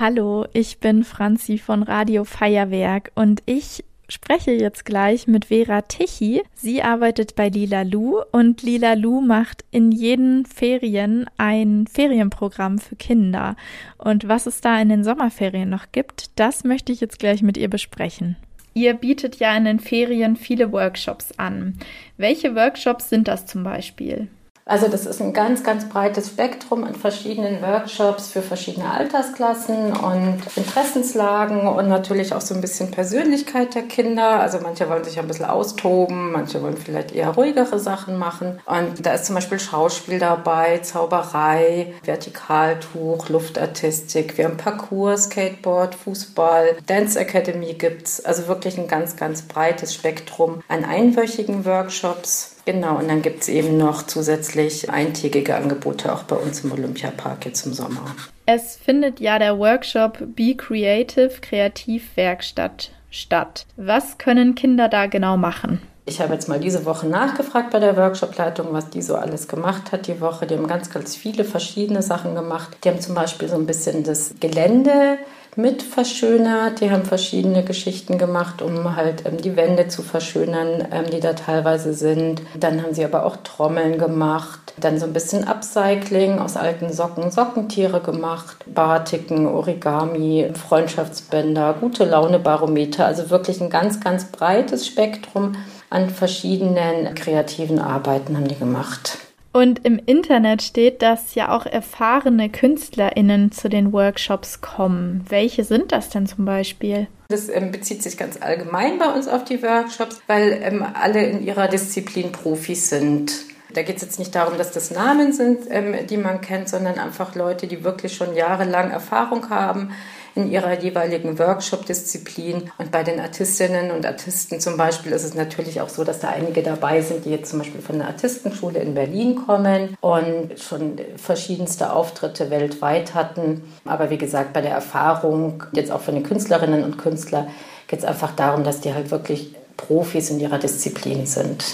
Hallo, ich bin Franzi von Radio Feuerwerk und ich spreche jetzt gleich mit Vera Tichy. Sie arbeitet bei Lila Lu und Lila Lu macht in jeden Ferien ein Ferienprogramm für Kinder. Und was es da in den Sommerferien noch gibt, das möchte ich jetzt gleich mit ihr besprechen. Ihr bietet ja in den Ferien viele Workshops an. Welche Workshops sind das zum Beispiel? Also das ist ein ganz, ganz breites Spektrum an verschiedenen Workshops für verschiedene Altersklassen und Interessenslagen und natürlich auch so ein bisschen Persönlichkeit der Kinder. Also manche wollen sich ein bisschen austoben, manche wollen vielleicht eher ruhigere Sachen machen. Und da ist zum Beispiel Schauspiel dabei, Zauberei, Vertikaltuch, Luftartistik. Wir haben Parkour, Skateboard, Fußball, Dance Academy gibt's. Also wirklich ein ganz, ganz breites Spektrum an einwöchigen Workshops Genau, und dann gibt es eben noch zusätzlich eintägige Angebote auch bei uns im Olympiapark jetzt im Sommer. Es findet ja der Workshop Be Creative Kreativwerkstatt statt. Was können Kinder da genau machen? Ich habe jetzt mal diese Woche nachgefragt bei der Workshopleitung, was die so alles gemacht hat die Woche. Die haben ganz, ganz viele verschiedene Sachen gemacht. Die haben zum Beispiel so ein bisschen das Gelände mit verschönert. Die haben verschiedene Geschichten gemacht, um halt ähm, die Wände zu verschönern, ähm, die da teilweise sind. Dann haben sie aber auch Trommeln gemacht. Dann so ein bisschen Upcycling aus alten Socken, Sockentiere gemacht, Batiken, Origami, Freundschaftsbänder, gute Laune Barometer. Also wirklich ein ganz, ganz breites Spektrum an verschiedenen kreativen Arbeiten haben die gemacht. Und im Internet steht, dass ja auch erfahrene KünstlerInnen zu den Workshops kommen. Welche sind das denn zum Beispiel? Das ähm, bezieht sich ganz allgemein bei uns auf die Workshops, weil ähm, alle in ihrer Disziplin Profis sind. Da geht es jetzt nicht darum, dass das Namen sind, ähm, die man kennt, sondern einfach Leute, die wirklich schon jahrelang Erfahrung haben in ihrer jeweiligen Workshop-Disziplin. Und bei den Artistinnen und Artisten zum Beispiel ist es natürlich auch so, dass da einige dabei sind, die jetzt zum Beispiel von der Artistenschule in Berlin kommen und schon verschiedenste Auftritte weltweit hatten. Aber wie gesagt, bei der Erfahrung, jetzt auch von den Künstlerinnen und Künstlern, geht es einfach darum, dass die halt wirklich Profis in ihrer Disziplin sind.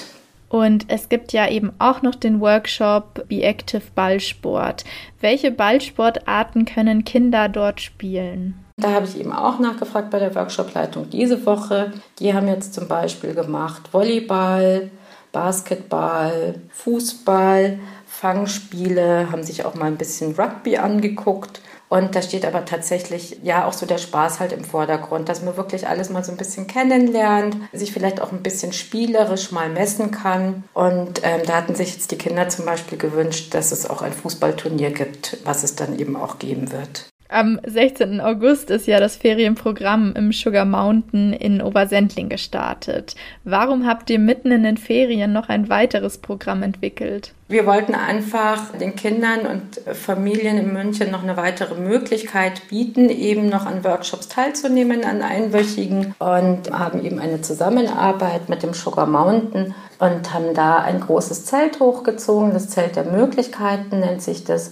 Und es gibt ja eben auch noch den Workshop Be Active Ballsport. Welche Ballsportarten können Kinder dort spielen? Da habe ich eben auch nachgefragt bei der Workshopleitung diese Woche. Die haben jetzt zum Beispiel gemacht Volleyball, Basketball, Fußball, Fangspiele, haben sich auch mal ein bisschen Rugby angeguckt. Und da steht aber tatsächlich ja auch so der Spaß halt im Vordergrund, dass man wirklich alles mal so ein bisschen kennenlernt, sich vielleicht auch ein bisschen spielerisch mal messen kann. Und ähm, da hatten sich jetzt die Kinder zum Beispiel gewünscht, dass es auch ein Fußballturnier gibt, was es dann eben auch geben wird. Am 16. August ist ja das Ferienprogramm im Sugar Mountain in Obersendling gestartet. Warum habt ihr mitten in den Ferien noch ein weiteres Programm entwickelt? Wir wollten einfach den Kindern und Familien in München noch eine weitere Möglichkeit bieten, eben noch an Workshops teilzunehmen, an einwöchigen und haben eben eine Zusammenarbeit mit dem Sugar Mountain und haben da ein großes Zelt hochgezogen. Das Zelt der Möglichkeiten nennt sich das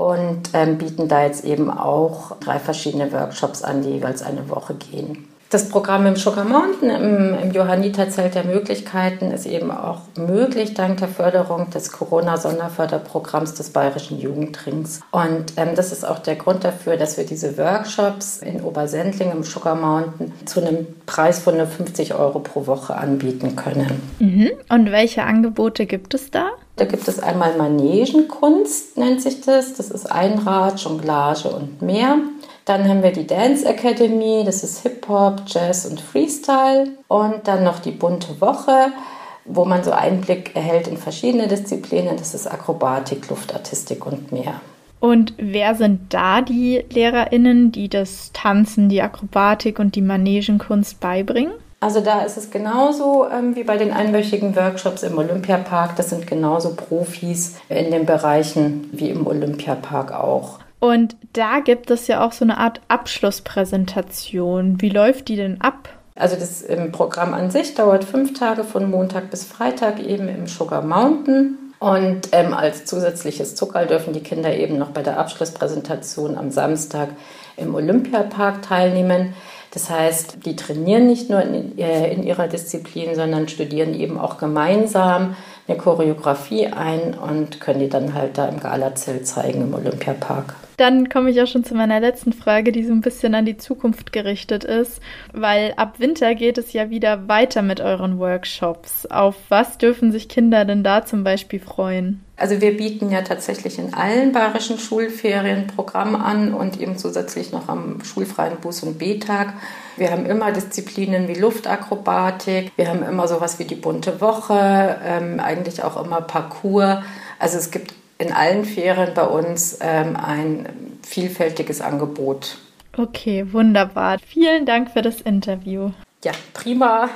und ähm, bieten da jetzt eben auch drei verschiedene Workshops an, die jeweils eine Woche gehen. Das Programm im Sugar Mountain, im, im Johanniterzelt der Möglichkeiten, ist eben auch möglich dank der Förderung des Corona-Sonderförderprogramms des Bayerischen Jugendrings. Und ähm, das ist auch der Grund dafür, dass wir diese Workshops in Obersendling im Sugar Mountain zu einem Preis von nur 50 Euro pro Woche anbieten können. Mhm. Und welche Angebote gibt es da? Da gibt es einmal Manegenkunst, nennt sich das. Das ist Einrad, Jonglage und mehr. Dann haben wir die Dance Academy, das ist Hip-Hop, Jazz und Freestyle. Und dann noch die bunte Woche, wo man so Einblick erhält in verschiedene Disziplinen. Das ist Akrobatik, Luftartistik und mehr. Und wer sind da die LehrerInnen, die das Tanzen, die Akrobatik und die Manegenkunst beibringen? Also da ist es genauso ähm, wie bei den einwöchigen Workshops im Olympiapark. Das sind genauso Profis in den Bereichen wie im Olympiapark auch. Und da gibt es ja auch so eine Art Abschlusspräsentation. Wie läuft die denn ab? Also das ähm, Programm an sich dauert fünf Tage von Montag bis Freitag eben im Sugar Mountain. Und ähm, als zusätzliches Zuckerl dürfen die Kinder eben noch bei der Abschlusspräsentation am Samstag im Olympiapark teilnehmen. Das heißt, die trainieren nicht nur in, äh, in ihrer Disziplin, sondern studieren eben auch gemeinsam eine Choreografie ein und können die dann halt da im Galazelt zeigen im Olympiapark. Dann komme ich auch schon zu meiner letzten Frage, die so ein bisschen an die Zukunft gerichtet ist, weil ab Winter geht es ja wieder weiter mit euren Workshops. Auf was dürfen sich Kinder denn da zum Beispiel freuen? Also wir bieten ja tatsächlich in allen bayerischen Schulferien Programm an und eben zusätzlich noch am schulfreien Buß- und B-Tag. Wir haben immer Disziplinen wie Luftakrobatik, wir haben immer sowas wie die bunte Woche, ähm, eigentlich auch immer Parcours. Also es gibt in allen Ferien bei uns ähm, ein vielfältiges Angebot. Okay, wunderbar. Vielen Dank für das Interview. Ja, prima.